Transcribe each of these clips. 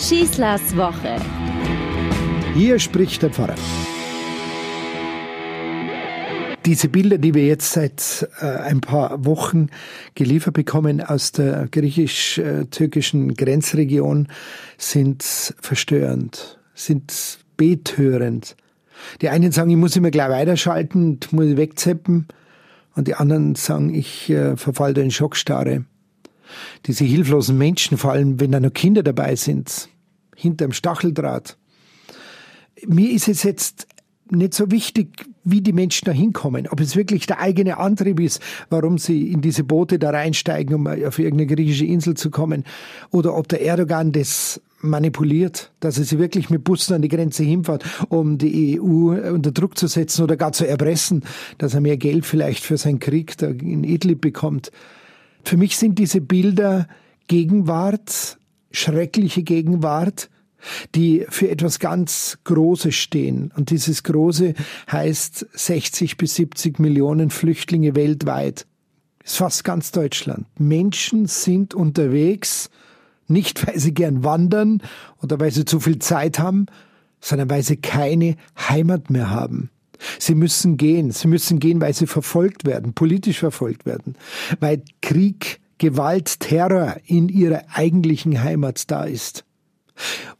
Schießlers Woche. Hier spricht der Pfarrer. Diese Bilder, die wir jetzt seit äh, ein paar Wochen geliefert bekommen aus der griechisch-türkischen Grenzregion, sind verstörend, sind betörend. Die einen sagen, ich muss immer gleich weiterschalten, muss wegzeppen, und die anderen sagen, ich äh, verfall da in Schockstarre. Diese hilflosen Menschen, vor allem wenn da noch Kinder dabei sind, hinterm Stacheldraht. Mir ist es jetzt nicht so wichtig, wie die Menschen da hinkommen. Ob es wirklich der eigene Antrieb ist, warum sie in diese Boote da reinsteigen, um auf irgendeine griechische Insel zu kommen. Oder ob der Erdogan das manipuliert, dass er sie wirklich mit Bussen an die Grenze hinfährt, um die EU unter Druck zu setzen oder gar zu erpressen, dass er mehr Geld vielleicht für seinen Krieg da in Idlib bekommt. Für mich sind diese Bilder Gegenwart, schreckliche Gegenwart, die für etwas ganz Großes stehen. Und dieses Große heißt 60 bis 70 Millionen Flüchtlinge weltweit. Ist fast ganz Deutschland. Menschen sind unterwegs, nicht weil sie gern wandern oder weil sie zu viel Zeit haben, sondern weil sie keine Heimat mehr haben. Sie müssen gehen. Sie müssen gehen, weil sie verfolgt werden, politisch verfolgt werden, weil Krieg, Gewalt, Terror in ihrer eigentlichen Heimat da ist.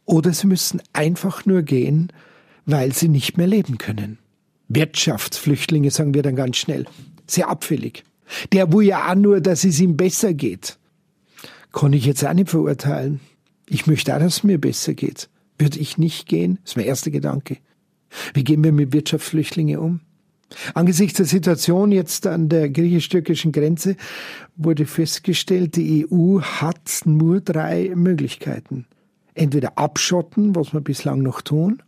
Oder sie müssen einfach nur gehen, weil sie nicht mehr leben können. Wirtschaftsflüchtlinge sagen wir dann ganz schnell. Sehr abfällig. Der will ja auch nur, dass es ihm besser geht. Kann ich jetzt auch nicht verurteilen. Ich möchte auch, dass es mir besser geht. Würde ich nicht gehen? Das ist mein erster Gedanke. Wie gehen wir mit Wirtschaftsflüchtlingen um? Angesichts der Situation jetzt an der griechisch-türkischen Grenze wurde festgestellt, die EU hat nur drei Möglichkeiten. Entweder abschotten, was wir bislang noch tun,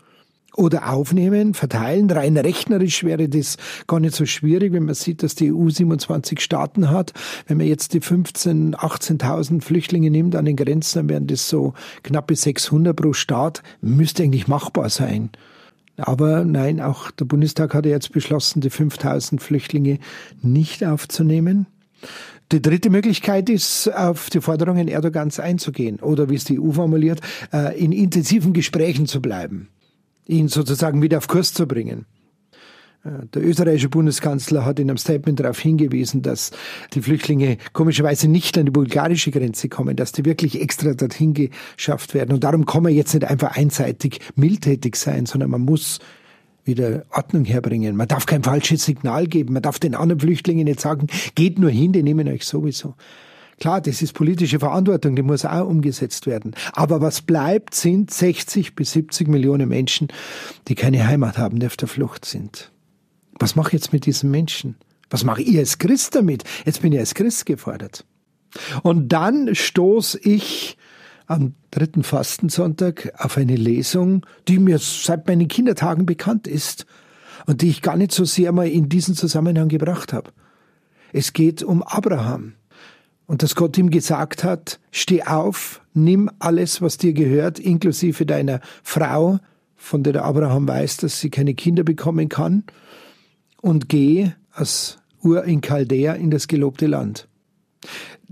oder aufnehmen, verteilen. Rein rechnerisch wäre das gar nicht so schwierig, wenn man sieht, dass die EU 27 Staaten hat. Wenn man jetzt die 15.000, 18.000 Flüchtlinge nimmt an den Grenzen, dann wären das so knappe 600 pro Staat. Müsste eigentlich machbar sein. Aber nein, auch der Bundestag hat jetzt beschlossen, die 5000 Flüchtlinge nicht aufzunehmen. Die dritte Möglichkeit ist, auf die Forderungen Erdogans einzugehen oder, wie es die EU formuliert, äh, in intensiven Gesprächen zu bleiben, ihn sozusagen wieder auf Kurs zu bringen. Der österreichische Bundeskanzler hat in einem Statement darauf hingewiesen, dass die Flüchtlinge komischerweise nicht an die bulgarische Grenze kommen, dass die wirklich extra dorthin geschafft werden. Und darum kann man jetzt nicht einfach einseitig mildtätig sein, sondern man muss wieder Ordnung herbringen. Man darf kein falsches Signal geben. Man darf den anderen Flüchtlingen nicht sagen, geht nur hin, die nehmen euch sowieso. Klar, das ist politische Verantwortung, die muss auch umgesetzt werden. Aber was bleibt, sind 60 bis 70 Millionen Menschen, die keine Heimat haben, die auf der Flucht sind. Was mache ich jetzt mit diesen Menschen? Was mache ich als Christ damit? Jetzt bin ich als Christ gefordert. Und dann stoß ich am dritten Fastensonntag auf eine Lesung, die mir seit meinen Kindertagen bekannt ist und die ich gar nicht so sehr mal in diesen Zusammenhang gebracht habe. Es geht um Abraham und dass Gott ihm gesagt hat, steh auf, nimm alles, was dir gehört, inklusive deiner Frau, von der der Abraham weiß, dass sie keine Kinder bekommen kann, und geh als Ur in Chaldea in das gelobte Land.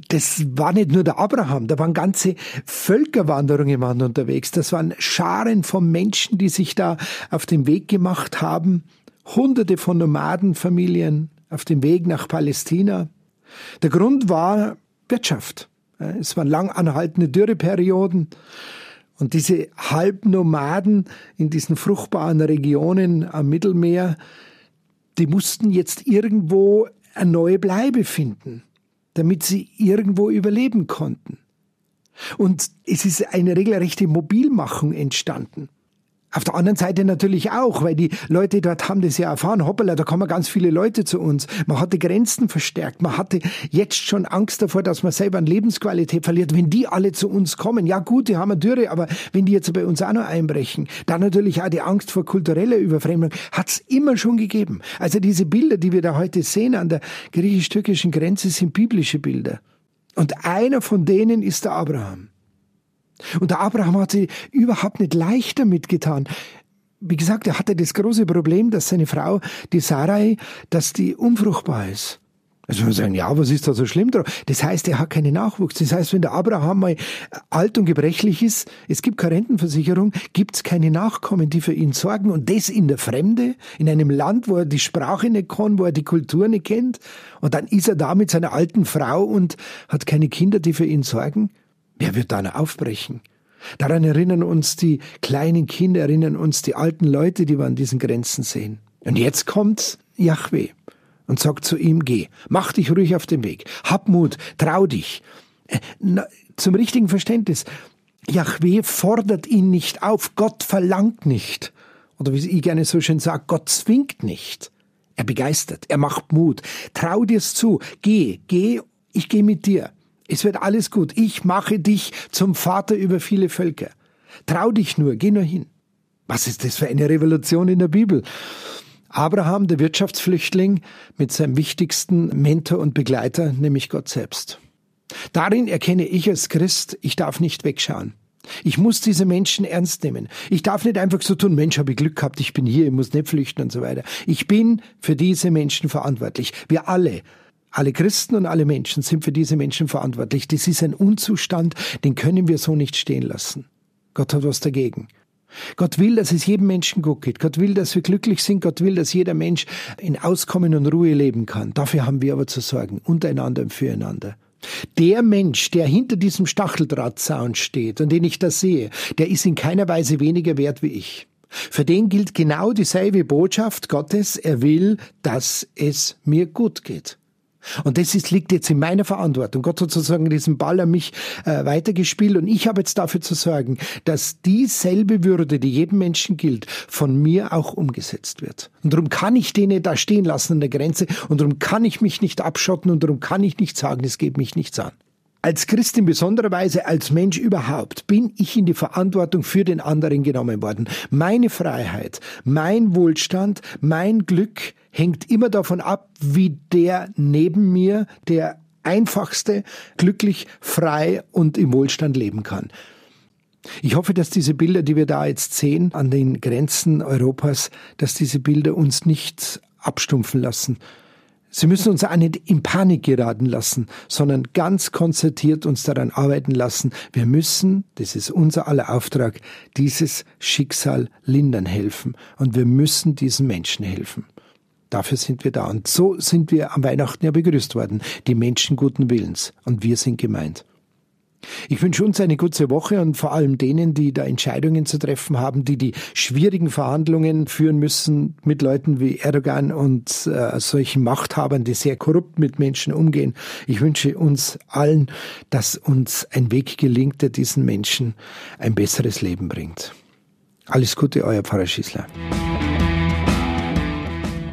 Das war nicht nur der Abraham, da waren ganze Völkerwanderungen waren unterwegs. Das waren Scharen von Menschen, die sich da auf den Weg gemacht haben. Hunderte von Nomadenfamilien auf dem Weg nach Palästina. Der Grund war Wirtschaft. Es waren lang anhaltende Dürreperioden. Und diese Halbnomaden in diesen fruchtbaren Regionen am Mittelmeer, die mussten jetzt irgendwo eine neue Bleibe finden, damit sie irgendwo überleben konnten. Und es ist eine regelrechte Mobilmachung entstanden. Auf der anderen Seite natürlich auch, weil die Leute dort haben das ja erfahren, hoppala, da kommen ganz viele Leute zu uns. Man hatte Grenzen verstärkt, man hatte jetzt schon Angst davor, dass man selber an Lebensqualität verliert, wenn die alle zu uns kommen. Ja gut, die haben eine Dürre, aber wenn die jetzt bei uns auch noch einbrechen, dann natürlich auch die Angst vor kultureller Überfremdung, hat's immer schon gegeben. Also diese Bilder, die wir da heute sehen an der griechisch-türkischen Grenze, sind biblische Bilder. Und einer von denen ist der Abraham. Und der Abraham hat sich überhaupt nicht leicht damit getan. Wie gesagt, er hatte das große Problem, dass seine Frau, die Sarai, dass die unfruchtbar ist. Also wir sagen, ja, was ist da so schlimm dran? Das heißt, er hat keinen Nachwuchs. Das heißt, wenn der Abraham mal alt und gebrechlich ist, es gibt keine Rentenversicherung, gibt es keine Nachkommen, die für ihn sorgen. Und das in der Fremde, in einem Land, wo er die Sprache nicht kann, wo er die Kultur nicht kennt. Und dann ist er da mit seiner alten Frau und hat keine Kinder, die für ihn sorgen. Wer wird dann aufbrechen? Daran erinnern uns die kleinen Kinder, erinnern uns die alten Leute, die wir an diesen Grenzen sehen. Und jetzt kommt Yahweh und sagt zu ihm, geh, mach dich ruhig auf den Weg, hab Mut, trau dich. Äh, zum richtigen Verständnis, Yahweh fordert ihn nicht auf, Gott verlangt nicht. Oder wie ich gerne so schön sage, Gott zwingt nicht. Er begeistert, er macht Mut. Trau dir's zu, geh, geh, ich geh mit dir. Es wird alles gut. Ich mache dich zum Vater über viele Völker. Trau dich nur, geh nur hin. Was ist das für eine Revolution in der Bibel? Abraham, der Wirtschaftsflüchtling, mit seinem wichtigsten Mentor und Begleiter, nämlich Gott selbst. Darin erkenne ich als Christ, ich darf nicht wegschauen. Ich muss diese Menschen ernst nehmen. Ich darf nicht einfach so tun, Mensch, habe ich Glück gehabt, ich bin hier, ich muss nicht flüchten und so weiter. Ich bin für diese Menschen verantwortlich. Wir alle alle Christen und alle Menschen sind für diese Menschen verantwortlich. Das ist ein Unzustand, den können wir so nicht stehen lassen. Gott hat was dagegen. Gott will, dass es jedem Menschen gut geht. Gott will, dass wir glücklich sind. Gott will, dass jeder Mensch in Auskommen und Ruhe leben kann. Dafür haben wir aber zu sorgen, untereinander und füreinander. Der Mensch, der hinter diesem Stacheldrahtzaun steht und den ich da sehe, der ist in keiner Weise weniger wert wie ich. Für den gilt genau dieselbe Botschaft Gottes. Er will, dass es mir gut geht. Und das ist, liegt jetzt in meiner Verantwortung. Gott hat sozusagen diesen Ball an mich äh, weitergespielt und ich habe jetzt dafür zu sorgen, dass dieselbe Würde, die jedem Menschen gilt, von mir auch umgesetzt wird. Und darum kann ich den da stehen lassen an der Grenze und darum kann ich mich nicht abschotten und darum kann ich nicht sagen, es geht mich nichts an. Als Christ in besonderer Weise, als Mensch überhaupt, bin ich in die Verantwortung für den anderen genommen worden. Meine Freiheit, mein Wohlstand, mein Glück hängt immer davon ab, wie der neben mir, der einfachste, glücklich, frei und im Wohlstand leben kann. Ich hoffe, dass diese Bilder, die wir da jetzt sehen an den Grenzen Europas, dass diese Bilder uns nicht abstumpfen lassen, Sie müssen uns auch nicht in Panik geraten lassen, sondern ganz konzertiert uns daran arbeiten lassen. Wir müssen, das ist unser aller Auftrag, dieses Schicksal lindern helfen. Und wir müssen diesen Menschen helfen. Dafür sind wir da. Und so sind wir am Weihnachten ja begrüßt worden. Die Menschen guten Willens. Und wir sind gemeint. Ich wünsche uns eine gute Woche und vor allem denen, die da Entscheidungen zu treffen haben, die die schwierigen Verhandlungen führen müssen mit Leuten wie Erdogan und äh, solchen Machthabern, die sehr korrupt mit Menschen umgehen. Ich wünsche uns allen, dass uns ein Weg gelingt, der diesen Menschen ein besseres Leben bringt. Alles Gute, euer Pfarrer Schießler.